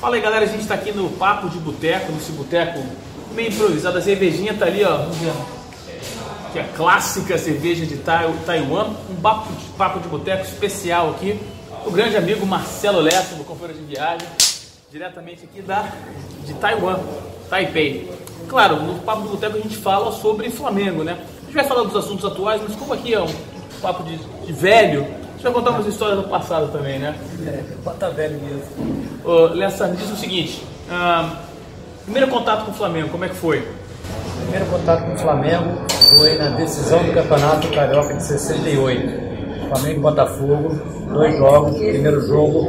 Fala aí galera, a gente está aqui no Papo de Boteco, nesse boteco meio improvisado. A cervejinha tá ali, ó. Que é a clássica cerveja de Taiwan. Um papo de, papo de boteco especial aqui. O grande amigo Marcelo Lessa, do Companheiro de Viagem, diretamente aqui da, de Taiwan, Taipei. Claro, no Papo de Boteco a gente fala sobre Flamengo, né? A gente vai falar dos assuntos atuais, mas como aqui é um papo de, de velho, vai contar umas histórias do passado também, né? É, tá velho mesmo. Ô, Lessa, me diz o seguinte: ah, primeiro contato com o Flamengo, como é que foi? Primeiro contato com o Flamengo foi na decisão do Campeonato Carioca de 68. Flamengo e Botafogo, dois jogos. Primeiro jogo,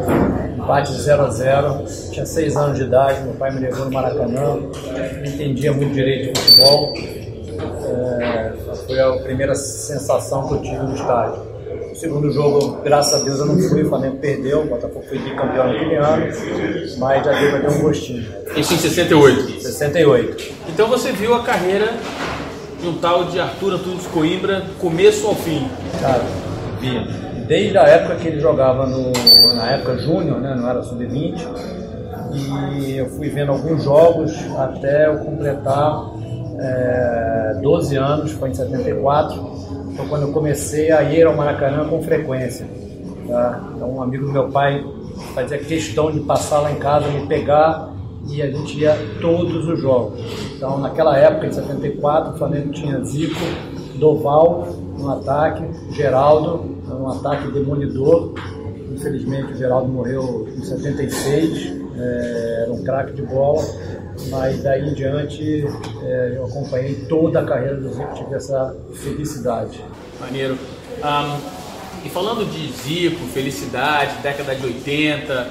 empate 0 a 0 Tinha seis anos de idade, meu pai me levou no Maracanã, não entendia muito direito de futebol. É, foi a primeira sensação que eu tive no estádio. O segundo jogo, graças a Deus, eu não fui, o Flamengo perdeu, o Botafogo foi bicampeão naquele ano, mas já deu ter um gostinho. Isso em 68? 68. Então você viu a carreira de um tal de Arthur Antunes Coimbra, começo ao fim? Cara, vi. Desde a época que ele jogava no, na época júnior, né, não era sub-20, e eu fui vendo alguns jogos até eu completar é, 12 anos, foi em 74 foi quando eu comecei a ir ao Maracanã com frequência. Tá? Então, um amigo do meu pai fazia questão de passar lá em casa, me pegar e a gente ia todos os jogos. Então, naquela época, em 74, o Flamengo tinha Zico, Doval no ataque, Geraldo no ataque demolidor. Infelizmente, o Geraldo morreu em 76, é, era um craque de bola mas daí em diante é, eu acompanhei toda a carreira do Zico, tive essa felicidade. Maneiro. Um, e falando de Zico, felicidade, década de 80,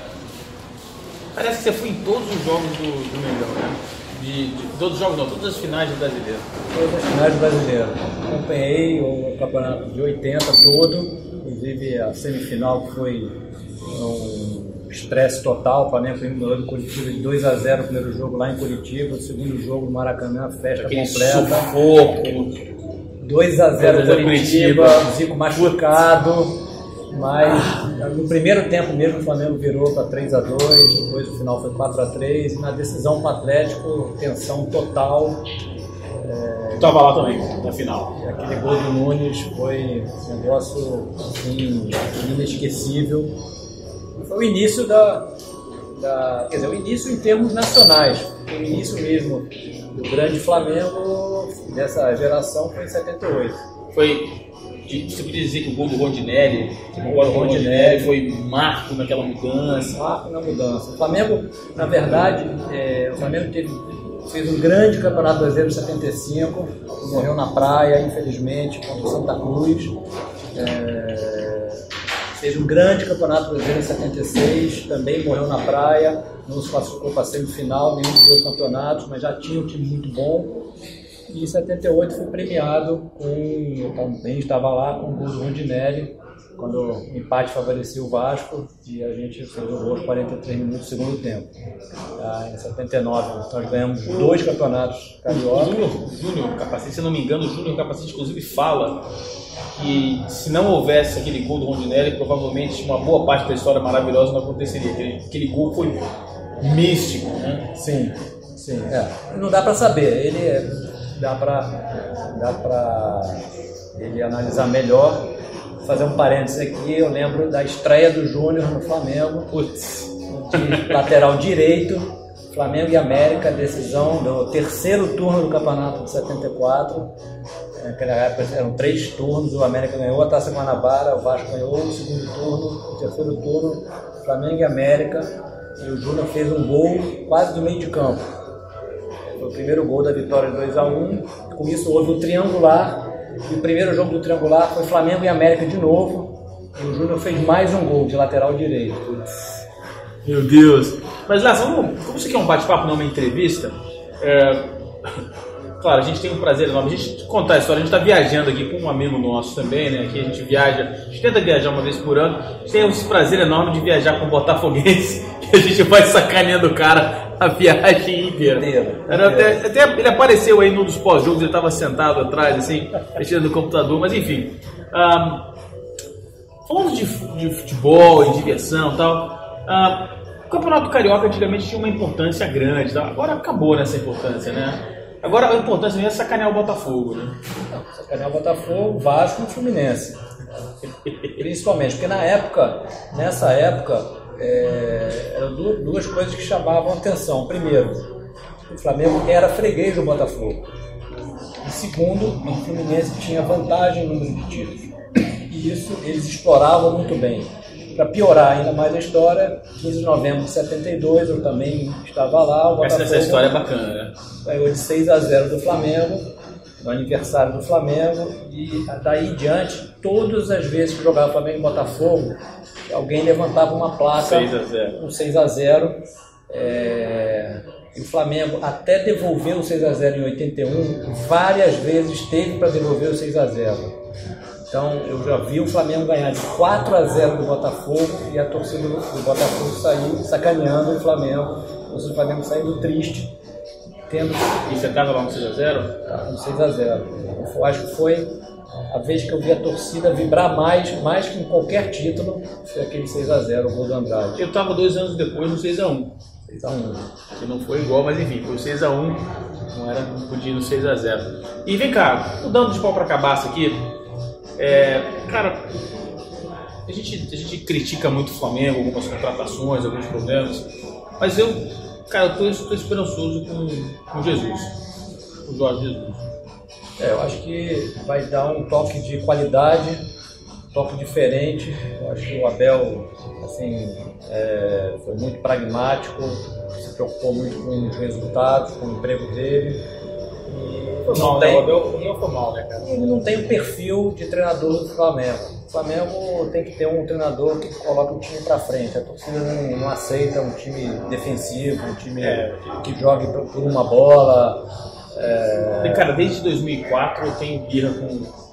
parece que você foi em todos os jogos do, do Mengão, né? De, de, todos os jogos não, todas as finais do brasileiro. Todas as finais do brasileiro. Acompanhei o campeonato de 80 todo, inclusive a semifinal que foi um estresse total, o Flamengo ganhou do Curitiba de 2 a 0 o primeiro jogo lá em Curitiba, o segundo jogo no Maracanã, festa Aquele completa. Sufoco. 2 a 0 Curitiba, Curitiba, Zico machucado, mas no primeiro tempo mesmo o Flamengo virou para 3 a 2 depois o final foi 4 a 3 e na decisão com o Atlético, tensão total. É, Estava lá também, na final. Aquele gol do Nunes foi um negócio assim, inesquecível foi o início da, da, Quer dizer, o início em termos nacionais. O início mesmo do grande Flamengo dessa geração foi em 78. Foi. Você podia dizer que o gol do Rondinelli, o gol do Rondinelli foi marco naquela mudança? Marco na mudança. O Flamengo, na verdade, é, o Flamengo teve, fez um grande campeonato brasileiro em 75, morreu na praia, infelizmente, contra o Santa Cruz. É, Fez um grande campeonato brasileiro em 76, também morreu na praia, não se classificou para semifinal, nenhum dos dois campeonatos, mas já tinha um time muito bom. E em 78 foi premiado com, eu também estava lá, com o gol do Rondinelli, quando o empate favoreceu o Vasco e a gente fez o gol aos 43 minutos do segundo tempo. Ah, em 79 nós ganhamos dois campeonatos carioca. O Júnior Capacete, se não me engano, o Júnior Capacete inclusive fala que se não houvesse aquele gol do Rondinelli, provavelmente uma boa parte da história maravilhosa não aconteceria. Aquele, aquele gol foi místico, né? Sim, sim. É. Não dá para saber. Ele é, dá para dá para ele analisar melhor. Fazer um parênteses aqui, eu lembro da estreia do Júnior no Flamengo, Putz. de lateral direito, Flamengo e América, decisão do terceiro turno do campeonato de 74. Naquela época eram três turnos, o América ganhou a Taça Guanabara, o Vasco ganhou o segundo turno, o terceiro turno, Flamengo e América, e o Júnior fez um gol quase do meio de campo. Foi o primeiro gol da vitória 2 a 1 Com isso houve o um triangular, e o primeiro jogo do triangular foi Flamengo e América de novo, e o Júnior fez mais um gol de lateral direito. Meu Deus! Mas lá, como você quer um bate-papo, não uma entrevista, é Claro, a gente tem um prazer enorme. A gente contar a história, a gente está viajando aqui com um amigo nosso também, né? Aqui a gente viaja, a gente tenta viajar uma vez por ano. A gente tem esse prazer enorme de viajar com o Botafoguense, que a gente vai sacaneando o cara a viagem inteira. Era até, até, ele apareceu aí num dos pós-jogos, ele estava sentado atrás, assim, mexendo no computador, mas enfim. Um, falando de, de futebol e diversão e tal, um, O Campeonato Carioca antigamente tinha uma importância grande, tá? agora acabou nessa importância, né? Agora a importância mesmo é sacanear o Botafogo, né? Não, sacanear o Botafogo, Vasco e Fluminense. Principalmente, porque na época, nessa época, é, eram duas coisas que chamavam atenção. Primeiro, o Flamengo era freguês do Botafogo. E segundo, o Fluminense tinha vantagem no número de títulos. E isso eles exploravam muito bem. Para piorar ainda mais a história, 15 de novembro de 72, eu também estava lá. O essa, essa história é bacana, né? Ganhou de 6 a 0 do Flamengo, no aniversário do Flamengo, e daí em diante, todas as vezes que jogava Flamengo e Botafogo, alguém levantava uma placa 6 a 0. com 6 a 0 é... E o Flamengo até devolveu o 6 a 0 em 81, várias vezes teve para devolver o 6 a 0 então eu já vi o Flamengo ganhar de 4 a 0 do Botafogo e a torcida do Botafogo sair sacaneando o Flamengo. O Flamengo saindo triste. Tendo... E você estava lá no 6x0? Estava no 6x0. Eu acho que foi a vez que eu vi a torcida vibrar mais, mais que em qualquer título, foi aquele 6x0, o gol do Andrade. Eu estava dois anos depois no 6x1. 6x1. Que não foi igual, mas enfim, foi o 6x1. Não era, não podia ir no 6x0. E vem cá, mudando de pau para cabaça aqui, é, cara, a gente, a gente critica muito o Flamengo, algumas contratações, alguns problemas, mas eu, cara, eu tô esperançoso com, com Jesus, com o Jorge Jesus. É, eu acho que vai dar um toque de qualidade, toque diferente. Eu acho que o Abel, assim, é, foi muito pragmático, se preocupou muito com os resultados, com o emprego dele foi mal, né? O Abel não foi mal, né, cara? Ele não tem o perfil de treinador do Flamengo. O Flamengo tem que ter um treinador que coloca o time para frente. A torcida não, não, aceita um time defensivo, um time é. que jogue por uma bola. É... Cara, desde 2004 eu tenho birra com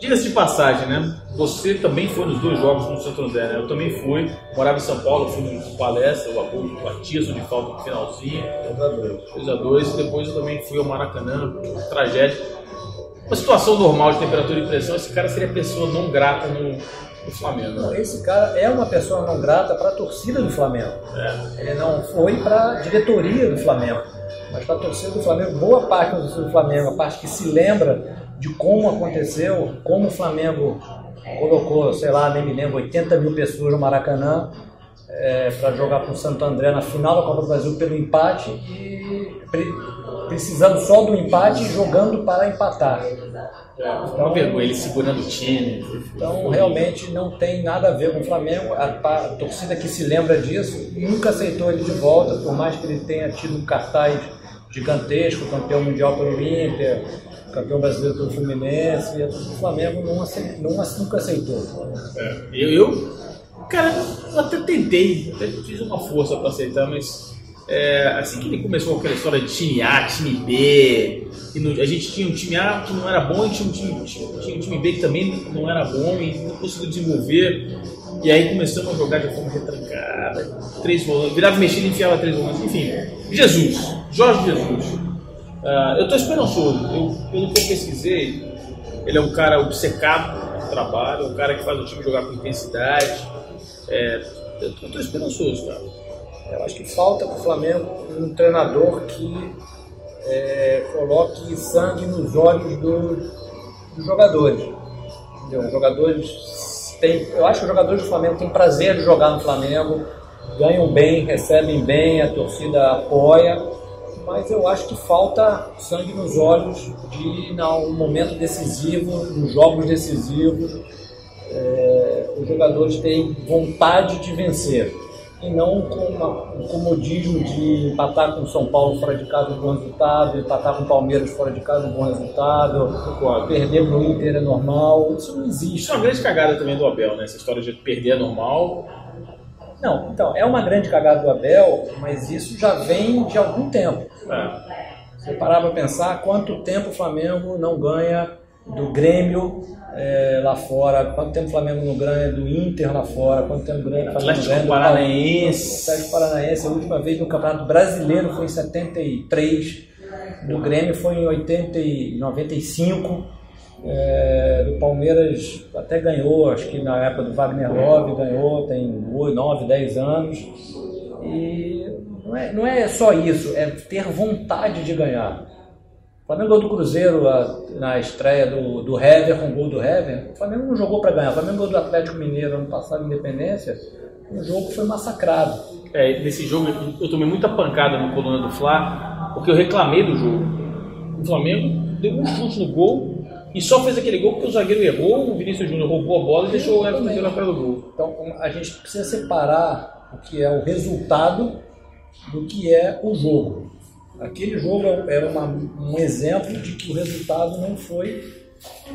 Diga-se de passagem, né? Você também foi nos dois jogos no Santo André, né? Eu também fui, morava em São Paulo, fui no palestra, o Abu batismo de falta no finalzinho. 2x2. e depois eu também fui ao Maracanã, tragédia. Uma situação normal de temperatura e pressão, esse cara seria pessoa não grata no, Flamengo. Não, esse cara é uma pessoa não grata para a torcida do Flamengo. É. Ele não foi para a diretoria do Flamengo, mas para a torcida do Flamengo. Boa parte da torcida do Flamengo, a parte que se lembra de como aconteceu, como o Flamengo colocou, sei lá, nem me lembro, 80 mil pessoas no Maracanã é, para jogar com o Santo André na final da Copa do Brasil pelo empate e pre precisando só do empate e jogando para empatar. Uma vergonha, ele segurando o time. Então, realmente não tem nada a ver com o Flamengo. A, a, torcida que se lembra disso nunca aceitou ele de volta, por mais que ele tenha tido um cartaz gigantesco, campeão mundial pelo Inter, campeão brasileiro pelo Fluminense, e o Flamengo não, aceitou, não nunca aceitou. É, eu, eu, cara, eu até tentei, até fiz uma força para aceitar, mas é, assim que ele começou com aquela história de time A, time B, no, a gente tinha um time A que não era bom e tinha um time, tinha um time B que também não era bom e não conseguiu desenvolver. E aí começamos a jogar de forma retrancada, três volantes, virava mexido e enfiava três volantes, enfim. Jesus, Jorge Jesus. Uh, eu estou esperançoso. Eu, pelo que eu pesquisei, ele é um cara obcecado no trabalho, é um cara que faz o time jogar com intensidade. É, eu estou esperançoso, cara. Eu acho que falta para o Flamengo um treinador que é, coloque sangue nos olhos do, dos jogadores. Entendeu? Os jogadores têm, eu acho que os jogadores do Flamengo têm prazer de jogar no Flamengo, ganham bem, recebem bem, a torcida apoia mas eu acho que falta sangue nos olhos de, no momento decisivo, nos jogos decisivos, é, os jogadores terem vontade de vencer e não com uma, um comodismo de empatar com o São Paulo fora de casa um bom resultado, empatar com o Palmeiras fora de casa um bom resultado, perder para o Inter é normal, isso não existe. Isso é uma grande cagada também do Abel, né? Essa história de perder é normal, não, então, é uma grande cagada do Abel, mas isso já vem de algum tempo. É. Você parar para pensar quanto tempo o Flamengo não ganha do Grêmio é, lá fora, quanto tempo o Flamengo não ganha do Inter lá fora, quanto tempo o Flamengo Atlético ganha do Paranaense. Atlético Paranaense, a última vez no Campeonato Brasileiro foi em 73, do Grêmio foi em 80 e 95. É, do Palmeiras até ganhou, acho que na época do Wagner Love ganhou, tem 9, 10 anos. E não é, não é só isso, é ter vontade de ganhar. O Flamengo ganhou do Cruzeiro a, na estreia do, do Hever, com o gol do Hever. O Flamengo não jogou para ganhar. O Flamengo ganhou do Atlético Mineiro ano passado, Independência. O jogo foi massacrado. É, nesse jogo eu tomei muita pancada no coluna do Fla, porque eu reclamei do jogo. O Flamengo deu um chute no gol e só fez aquele gol porque o zagueiro errou, o Vinícius Júnior roubou a bola e deixou o Everton na cara do gol. Então a gente precisa separar o que é o resultado do que é o jogo. Aquele jogo era é uma, um exemplo de que o resultado não foi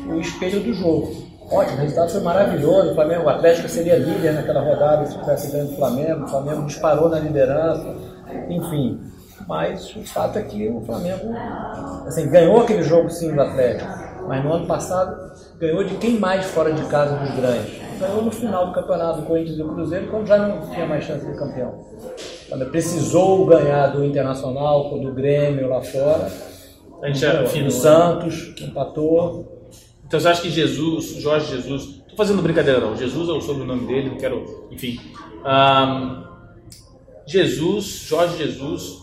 o espelho do jogo. Ótimo, o resultado foi maravilhoso. O Flamengo, o Atlético seria líder naquela rodada se tivesse ganho o Flamengo. O Flamengo disparou na liderança, enfim. Mas o fato é que o Flamengo assim, ganhou aquele jogo sim do Atlético, mas no ano passado ganhou de quem mais fora de casa dos grandes? Ganhou no final do campeonato do Corinthians e do Cruzeiro, quando já não tinha mais chance de campeão. Quando precisou ganhar do Internacional, do Grêmio lá fora. A gente já, do Santos, que empatou. Então você acha que Jesus, Jorge Jesus, tô fazendo brincadeira não, Jesus é o sobrenome dele, não quero, enfim. Um, Jesus, Jorge Jesus,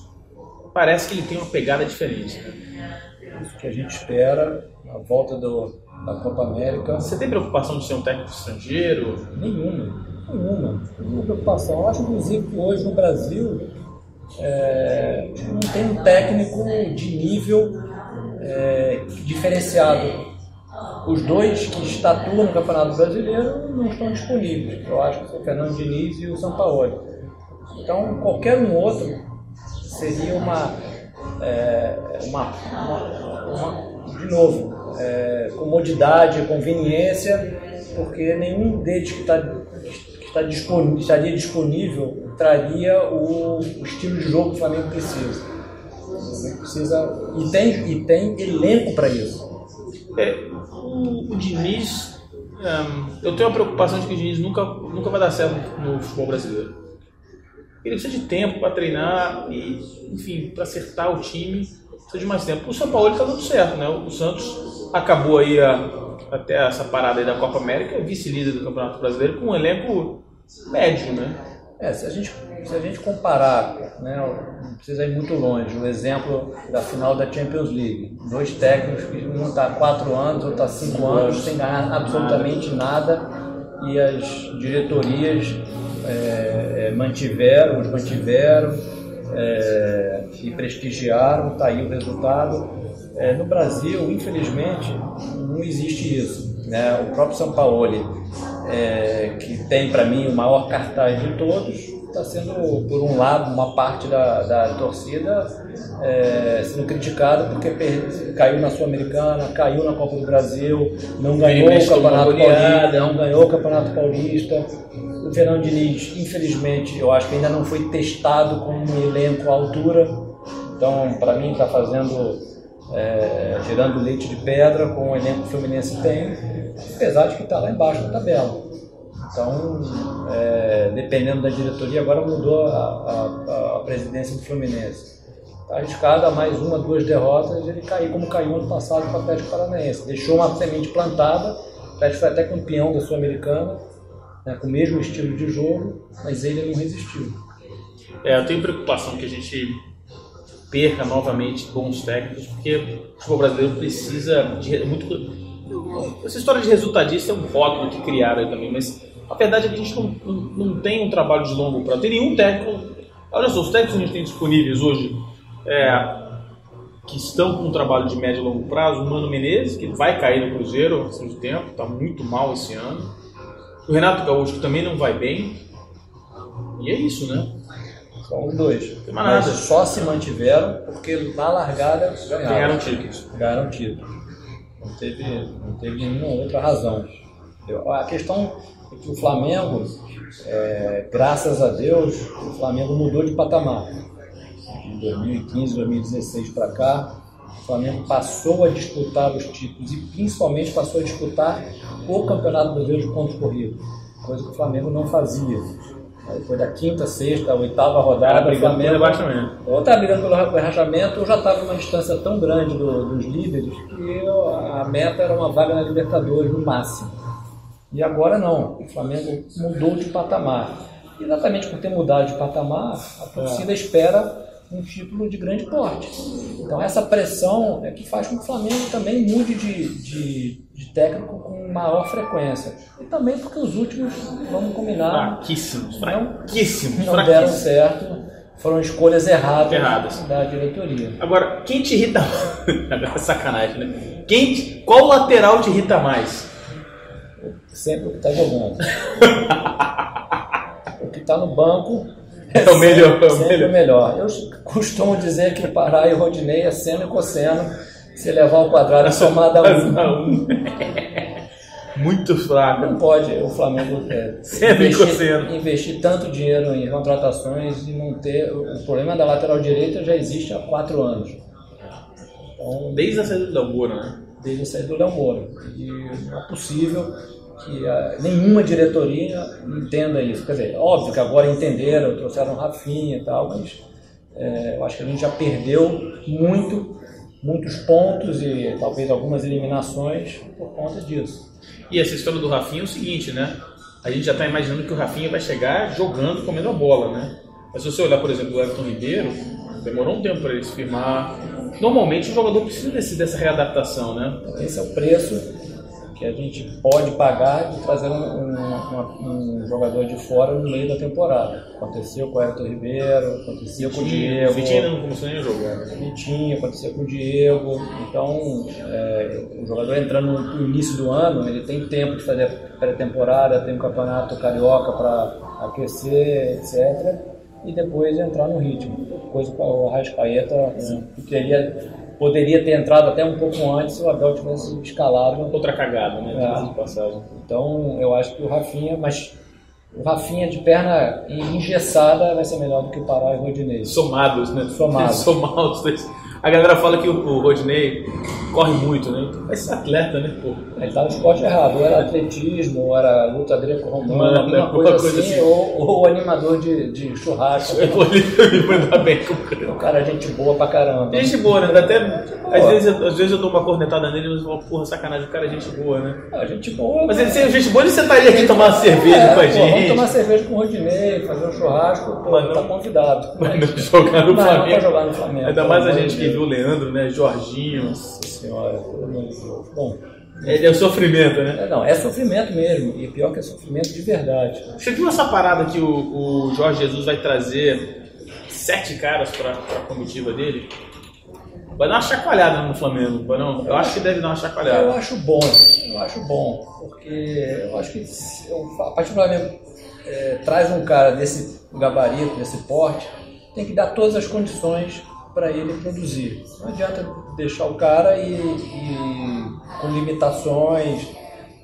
parece que ele tem uma pegada diferente. Né? Isso que a gente espera na volta do, da Copa América. Você tem preocupação de ser um técnico estrangeiro? Nenhuma, nenhuma. Nenhuma preocupação. Eu acho, inclusive, que hoje no Brasil é, não tem um técnico de nível é, diferenciado os dois que estatuam no Campeonato Brasileiro não estão disponíveis. Eu acho que são o Fernando Diniz e o Sampaoli. Então, qualquer um outro seria uma, é, uma, uma, uma, de novo, é, comodidade, conveniência, porque nenhum deles que, está que está disponível, estaria disponível traria o, o estilo de jogo que o Flamengo precisa. O Flamengo precisa e tem, e tem elenco para isso. É, o, o Diniz, um, eu tenho a preocupação de que o Diniz nunca, nunca vai dar certo no futebol brasileiro. Ele precisa de tempo para treinar e, enfim, para acertar o time, precisa de mais tempo. O São Paulo está dando certo, né? O Santos acabou aí a, até essa parada aí da Copa América, vice-líder do Campeonato Brasileiro, com um elenco médio, né? É, se a gente, se a gente comparar, né, não precisa ir muito longe, o exemplo da final da Champions League. Dois técnicos que um está há quatro anos, outro está há cinco anos, sem ganhar absolutamente nada, e as diretorias é, é, mantiveram, os mantiveram é, e prestigiaram, está aí o resultado. É, no Brasil, infelizmente, não existe isso. Né? O próprio São Paulo é, que tem para mim o maior cartaz de todos, está sendo, por um lado, uma parte da, da torcida é, sendo criticada porque caiu na Sul-Americana, caiu na Copa do Brasil, não ganhou o Campeonato Paulista, não ganhou o Campeonato Paulista. O Fernando Diniz, infelizmente, eu acho que ainda não foi testado com um elenco à altura. Então, para mim, está fazendo, é, tirando leite de pedra com o elenco que o Fluminense tem apesar de que está lá embaixo na tabela. Então, é, dependendo da diretoria, agora mudou a, a, a presidência do Fluminense. Está arriscado a mais uma, duas derrotas ele cair como caiu ano passado com o Atlético Paranaense. Deixou uma semente plantada, o Atlético foi até campeão da Sul-Americana, né, com o mesmo estilo de jogo, mas ele não resistiu. É, eu tenho preocupação que a gente perca novamente bons técnicos, porque o futebol brasileiro precisa de muito essa história de resultadista é um rótulo que criaram também, mas a verdade é que a gente não, não, não tem um trabalho de longo prazo. Tem nenhum técnico. Olha só, os técnicos que a gente tem disponíveis hoje é, que estão com um trabalho de médio e longo prazo, o Mano Menezes, que vai cair no Cruzeiro há muito tempo, está muito mal esse ano. O Renato Gaúcho, que também não vai bem. E é isso, né? São os dois. Mas só se mantiveram porque na largada ganharam títulos. Ganharam títulos. Não teve, não teve nenhuma outra razão. A questão é que o Flamengo, é, graças a Deus, o Flamengo mudou de patamar. De 2015, 2016 para cá, o Flamengo passou a disputar os títulos e principalmente passou a disputar o Campeonato Brasileiro de pontos corridos, coisa que o Flamengo não fazia. Depois da quinta, sexta, oitava rodada, brigando pelo rebaixamento. Ou estava brigando pelo rebaixamento, ou já estava numa distância tão grande do, dos líderes que a meta era uma vaga na Libertadores no máximo. E agora não, o Flamengo mudou de patamar. Exatamente por ter mudado de patamar, a torcida é. espera um título de grande porte. Então essa pressão é que faz com que o Flamengo também mude de, de, de técnico maior frequência. E também porque os últimos, vamos combinar, fraquíssimos, fraquíssimos, não, não deram certo. Foram escolhas erradas, erradas. da diretoria. Agora, quem te irrita mais? Sacanagem, né? Quem, qual lateral te irrita mais? Sempre o que está jogando. o que está no banco é, o melhor. É o melhor. melhor. Eu costumo dizer que Pará e Rodinei é seno e cosseno. Se levar ao quadrado é somada a um. Muito fraco. Não pode o Flamengo é, investir, investir, tanto dinheiro em contratações e não ter. O problema da lateral direita já existe há quatro anos. Então, desde a saída do Léo Moura, né? Desde a saída do Léo Moura. E não é possível que a, nenhuma diretoria entenda isso. Quer dizer, óbvio que agora entenderam, trouxeram Rafinha e tal, mas é, eu acho que a gente já perdeu muito, muitos pontos e talvez algumas eliminações por conta disso. E essa história do Rafinha é o seguinte, né? A gente já está imaginando que o Rafinha vai chegar jogando, comendo a bola, né? Mas se você olhar, por exemplo, o Everton Ribeiro, demorou um tempo para ele se firmar. Normalmente o jogador precisa desse, dessa readaptação, né? Esse é o preço que a gente pode pagar de trazer um, um, um, jogador de fora no meio da temporada. Aconteceu com o Everton Ribeiro, aconteceu com o Diego. Vitinho ainda não começou nem a jogar. Né? Vitinho, aconteceu com o Diego. Então, é, o jogador entrando no início do ano, ele tem tempo de fazer pré-temporada, tem um campeonato carioca para aquecer, etc. E depois entrar no ritmo. Coisa que o Arrascaeta é. teria poderia ter entrado até um pouco antes se o Abel tivesse escalado. Outra cagada, né? É. passagem. Então eu acho que o Rafinha, mas o Rafinha de perna engessada vai ser melhor do que o Pará e o Rodinei. Somados, né? Somados. Somados. A galera fala que o, o Rodney corre muito, né? Vai ser atleta, né? Pô. Ele tá no esporte errado, ou era atletismo, ou era luta greco-romana, alguma coisa, coisa assim, assim. Ou, ou animador de, de churrasco. Eu vou mandar bem com o cara. O cara é gente boa pra caramba. Gente boa, né? Até, às, vezes, às vezes eu dou uma cornetada nele e eles falam, porra, sacanagem, o cara é gente boa, né? É, gente boa. Mas ele ser gente boa, ele sentaria aqui tomar uma cerveja é, com a gente. vamos tomar cerveja com o Rodinei, fazer um churrasco, pô, mas não, tá convidado. Mas não jogar no mas Flamengo. Não jogar no Flamengo. Ainda mais a gente que viu o Leandro, né? Jorginho. Nossa senhora. Bom. É, é sofrimento, né? É, não, é sofrimento mesmo. E pior que é sofrimento de verdade. Você viu essa parada que o, o Jorge Jesus vai trazer sete caras para a comitiva dele? Vai dar uma chacoalhada no Flamengo, vai não? Eu acho que deve dar uma chacoalhada. Eu acho bom, eu acho bom, porque eu acho que eu, a partir do Flamengo é, traz um cara desse gabarito, desse porte, tem que dar todas as condições para ele produzir. Não adianta deixar o cara e, e, com limitações.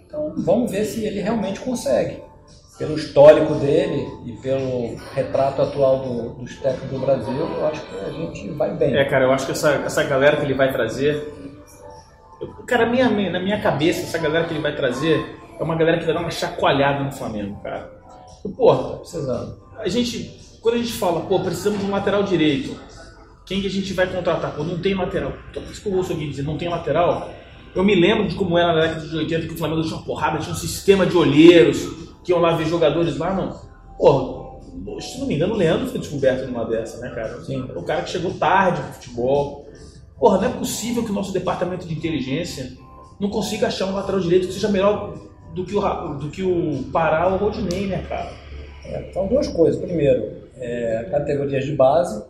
Então vamos ver se ele realmente consegue. Pelo histórico dele e pelo retrato atual do, dos técnicos do Brasil, eu acho que a gente vai bem. É, cara, eu acho que essa, essa galera que ele vai trazer. Eu, cara, minha, na minha cabeça, essa galera que ele vai trazer é uma galera que vai dar uma chacoalhada no Flamengo, cara. Porra, tá precisando. A gente, quando a gente fala, pô, precisamos de um lateral direito, quem que a gente vai contratar? Pô, não tem lateral. Toda vez que eu ouço alguém dizer não tem lateral, eu me lembro de como era na década de 80 que o Flamengo tinha uma porrada, tinha um sistema de olheiros que iam lá ver jogadores lá, não. Pô, se não me engano, o Leandro foi descoberto numa dessa, né, cara? Sim. O cara que chegou tarde pro futebol. Porra, não é possível que o nosso departamento de inteligência não consiga achar um lateral direito que seja melhor do que o, do que o Pará ou o Rodinei, né, cara? É, então, duas coisas. Primeiro, é, categorias de base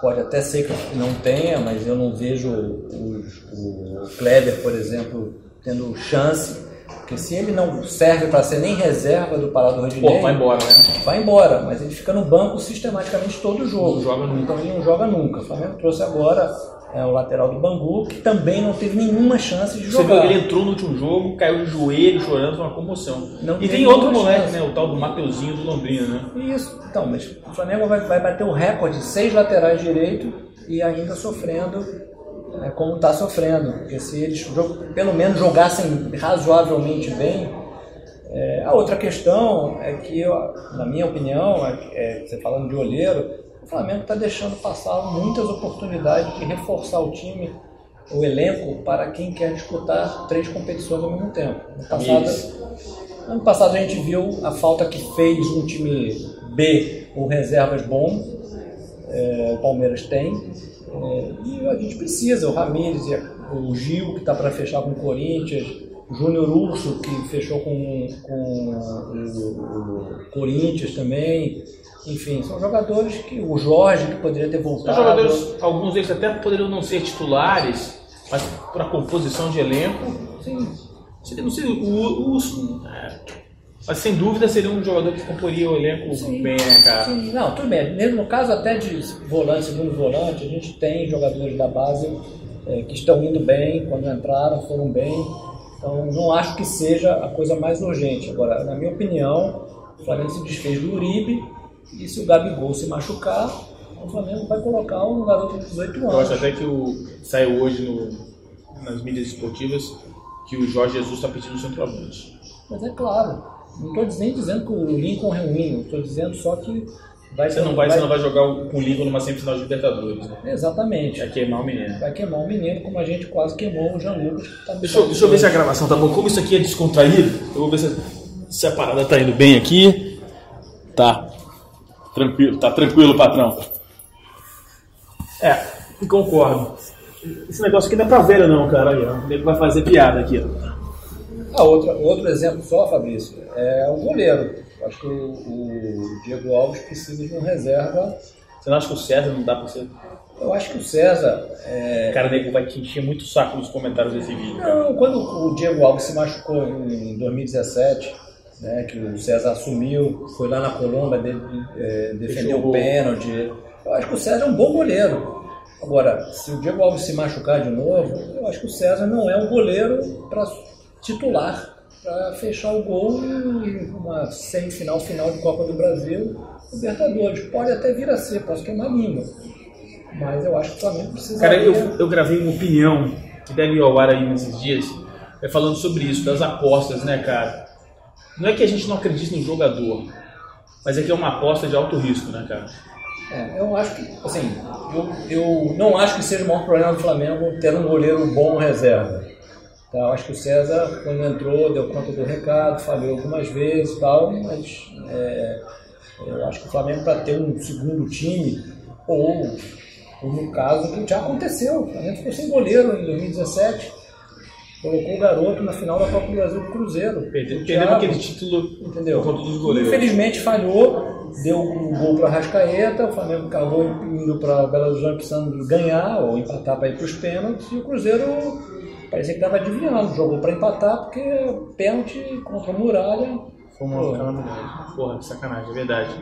Pode até ser que não tenha, mas eu não vejo os, o Kleber, por exemplo, tendo chance. Porque se ele não serve para ser nem reserva do Parado Rodinei... Pô, vai embora, né? Vai embora, mas ele fica no banco sistematicamente todo o jogo. Não joga nunca. Então ele não joga nunca. O Flamengo trouxe agora é, o lateral do Bangu, que também não teve nenhuma chance de jogar. Você viu, ele entrou no último jogo, caiu de joelho, chorando, foi uma comoção. Não e tem outro moleque, chance. né? O tal do Mateuzinho do Londrina, né? Isso. Então, mas o Flamengo vai, vai bater o recorde de seis laterais direito e ainda sofrendo é, como está sofrendo. Porque se eles pelo menos jogassem razoavelmente bem. É, a outra questão é que, na minha opinião, é, é, você falando de olheiro, o Flamengo está deixando passar muitas oportunidades de reforçar o time o elenco para quem quer disputar três competições ao mesmo tempo. No passado, ano passado a gente viu a falta que fez um time B com reservas bom, é, o Palmeiras tem, é, e a gente precisa, o Ramires, o Gil que está para fechar com o Corinthians, o Júnior Urso que fechou com, com o Corinthians também. Enfim, são jogadores que. O Jorge, que poderia ter voltado. São jogadores, alguns deles até poderiam não ser titulares, mas para composição de elenco, sim. Não sei, o, o, o é, mas sem dúvida seria um jogador que comporia o elenco sim, bem, né, cara? Sim. Não, tudo bem. Mesmo no caso até de volante, segundo volante, a gente tem jogadores da base é, que estão indo bem, quando entraram, foram bem. Então não acho que seja a coisa mais urgente. Agora, na minha opinião, o Flamengo se desfez do Uribe e se o Gabigol se machucar, o Flamengo vai colocar um garoto de 18 anos. Eu acho até que o, saiu hoje no, nas mídias esportivas que o Jorge Jesus está pedindo o centroavante. Mas é claro, não estou dizendo, dizendo que o Lincoln é ruim, estou dizendo só que vai Você não vai, vai... Você não vai jogar com o Lincoln numa semifinal de Libertadores. Né? Exatamente. Vai queimar o menino. Vai queimar o menino, como a gente quase queimou o Jean Lucas. Tá deixa, eu, deixa eu ver se a gravação tá bom. Como isso aqui é descontraído, eu vou ver se, se a parada tá indo bem aqui. Tá. Tranquilo, tá tranquilo, patrão. É, concordo. Esse negócio aqui não é pra velho não, cara. Aí, ó. Ele vai fazer piada aqui, ó. Ah, outra, outro exemplo só, Fabrício, é o goleiro. Acho que o, o, Diego Alves precisa de um reserva. Você não acha que o César não dá pra ser? Eu acho que o César. É... Cara, nego vai te encher muito saco nos comentários desse vídeo. Não, quando o Diego Alves se machucou em 2017, né, que o César assumiu, foi lá na Colômbia, de, é, defendeu o pênalti. Eu acho que o César é um bom goleiro. Agora, se o Diego Alves se machucar de novo, eu acho que o César não é um goleiro para titular, para fechar o gol em uma semifinal final de Copa do Brasil, Libertadores. Pode até vir a ser, posso queimar a língua. Mas eu acho que o Flamengo precisa. Cara, eu, eu gravei uma opinião que deve ir ao ar aí nesses dias, é falando sobre isso, das apostas, né, cara? Não é que a gente não acredite no jogador, mas é que é uma aposta de alto risco, né, cara? É, eu acho que, assim, eu, eu não acho que seja o maior problema do Flamengo ter um goleiro bom reserva. Tá? Eu acho que o César, quando entrou, deu conta do recado, falou algumas vezes e tal, mas é, eu acho que o Flamengo, para ter um segundo time, ou, ou no caso, que já aconteceu, o Flamengo ficou sem goleiro em 2017 colocou o garoto na final da Copa do Brasil do Cruzeiro. Perdeu, aquele título entendeu? dos goleiros. Infelizmente falhou, deu um gol para Rascaeta, o Flamengo acabou indo para Belo Horizonte precisando ganhar ou empatar para ir para os pênaltis e o Cruzeiro parecia que estava adivinhando, jogou para empatar porque pênalti contra a muralha. Foi uma calamidade. Porra, que sacanagem, é verdade.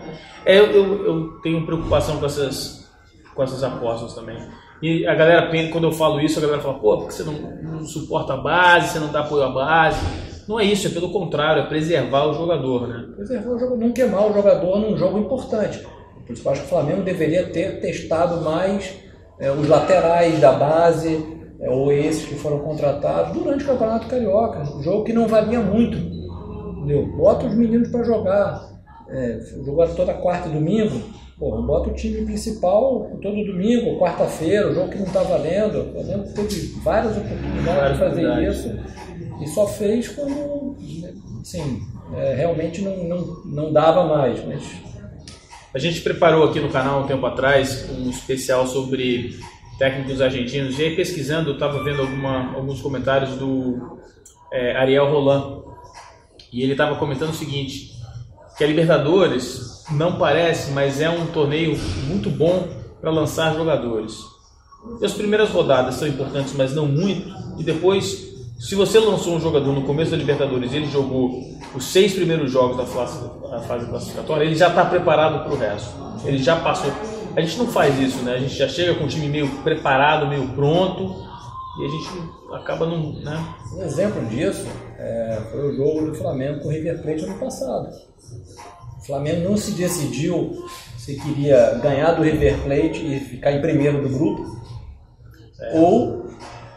É, eu, eu, eu tenho preocupação com essas, com essas apostas também. E a galera, quando eu falo isso, a galera fala, pô, porque você não, não suporta a base, você não dá apoio à base. Não é isso, é pelo contrário, é preservar o jogador, né? Preservar o jogador, não queimar o jogador num jogo importante. Por isso eu acho que o Flamengo deveria ter testado mais é, os laterais da base, é, ou esses que foram contratados, durante o Campeonato Carioca. Um jogo que não valia muito. Entendeu? Bota os meninos para jogar. É, jogar toda quarta e domingo, Pô, bota o time principal todo domingo, quarta-feira, o jogo que não está valendo. O Flamengo teve várias oportunidades de fazer isso e só fez quando assim, é, realmente não, não, não dava mais. Mas... A gente preparou aqui no canal um tempo atrás um especial sobre técnicos argentinos. E aí pesquisando, eu estava vendo alguma, alguns comentários do é, Ariel Roland. E ele estava comentando o seguinte, que a Libertadores não parece, mas é um torneio muito bom para lançar jogadores. E as primeiras rodadas são importantes, mas não muito. E depois, se você lançou um jogador no começo da Libertadores e ele jogou os seis primeiros jogos da fase classificatória, ele já está preparado para o resto. Ele já passou. A gente não faz isso, né? A gente já chega com o time meio preparado, meio pronto, e a gente acaba não. Né? Um exemplo disso é, foi o jogo do Flamengo com o River Plate ano passado. O Flamengo não se decidiu se queria ganhar do River Plate e ficar em primeiro do grupo, é. ou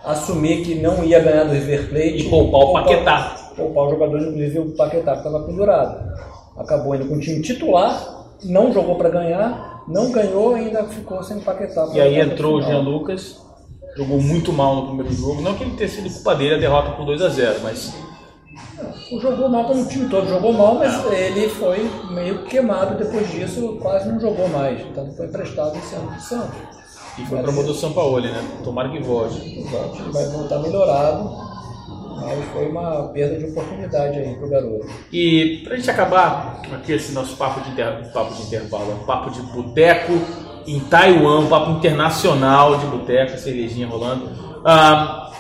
assumir que não ia ganhar do River Plate e poupar o Paquetá. Poupar o jogador, inclusive o Paquetá, que estava pendurado. Acabou indo com o time titular, não jogou para ganhar, não ganhou e ainda ficou sem Paquetá. E aí entrou o Jean Lucas. jogou muito mal no primeiro jogo. Não que ele tenha sido culpa dele a derrota por 2 a 0 mas jogou mal como o time todo jogou mal, mas ele foi meio queimado depois disso, quase não jogou mais. Então foi emprestado esse ano pro Santos. E foi para o São Paulo, né? Tomara que volte. Volte, vai voltar melhorado, mas foi uma perda de oportunidade aí pro garoto. E pra gente acabar aqui esse nosso papo de, inter... papo de intervalo, um papo de boteco em Taiwan, um papo internacional de boteco, cervejinha rolando. Ah,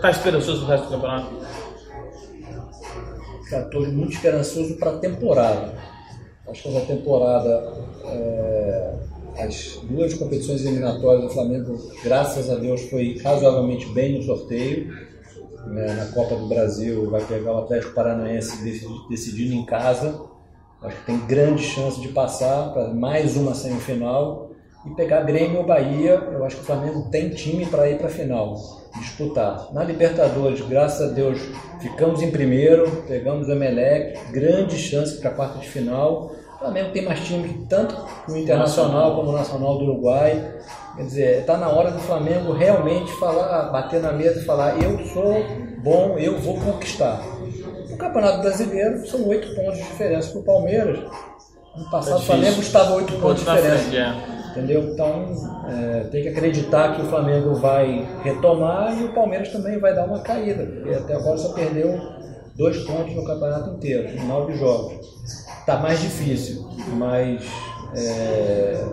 tá esperançoso no resto do campeonato? Estou muito esperançoso para a temporada. Acho que essa temporada, é, as duas competições eliminatórias do Flamengo, graças a Deus, foi razoavelmente bem no sorteio. Né, na Copa do Brasil vai pegar o Atlético Paranaense decidindo em casa. Acho que tem grande chance de passar para mais uma semifinal e pegar Grêmio ou Bahia. Eu acho que o Flamengo tem time para ir para a final, disputar. Na Libertadores, graças a Deus, ficamos em primeiro, pegamos o Emelec, grande chance para a quarta de final. O Flamengo tem mais time tanto no Internacional como no Nacional do Uruguai. Quer dizer, está na hora do Flamengo realmente falar, bater na mesa e falar: eu sou bom, eu vou conquistar. No Campeonato Brasileiro são oito pontos de diferença para o Palmeiras. No passado, é o Flamengo estava oito pontos de diferença. Entendeu? Então é, tem que acreditar que o Flamengo vai retomar e o Palmeiras também vai dar uma caída, porque até agora só perdeu dois pontos no campeonato inteiro, em nove jogos. Está mais difícil, mas é,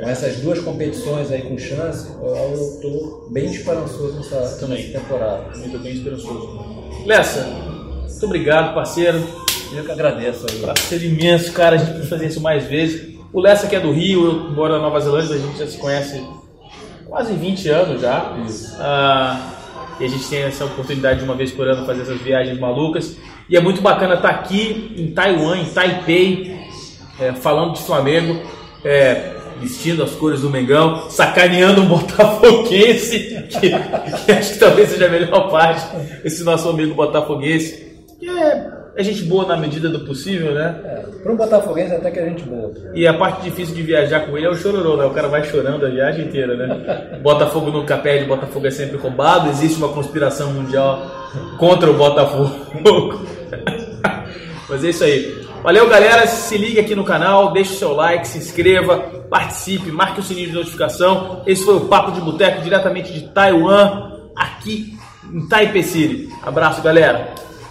com essas duas competições aí com chance, eu estou bem esperançoso nessa, nessa temporada. Muito bem esperançoso. Lessa, muito obrigado, parceiro. Eu que agradeço aí. Prazer imenso, cara. A gente precisa fazer isso mais vezes. O Lessa que é do Rio, eu moro na Nova Zelândia, a gente já se conhece quase 20 anos já. Ah, e a gente tem essa oportunidade de uma vez por ano fazer essas viagens malucas. E é muito bacana estar aqui em Taiwan, em Taipei, é, falando de Flamengo, é, vestindo as cores do Mengão, sacaneando um botafoguense, que, que acho que talvez seja a melhor parte, esse nosso amigo botafoguense. Que é é gente boa na medida do possível, né? É, para um botafoguense até que é gente boa. E a parte difícil de viajar com ele é o chororô, né? O cara vai chorando a viagem inteira, né? Botafogo nunca perde, Botafogo é sempre roubado, existe uma conspiração mundial contra o Botafogo. Mas é isso aí. Valeu, galera. Se liga aqui no canal, deixe o seu like, se inscreva, participe, marque o sininho de notificação. Esse foi o Papo de Boteco, diretamente de Taiwan, aqui em Taipei City. Abraço, galera.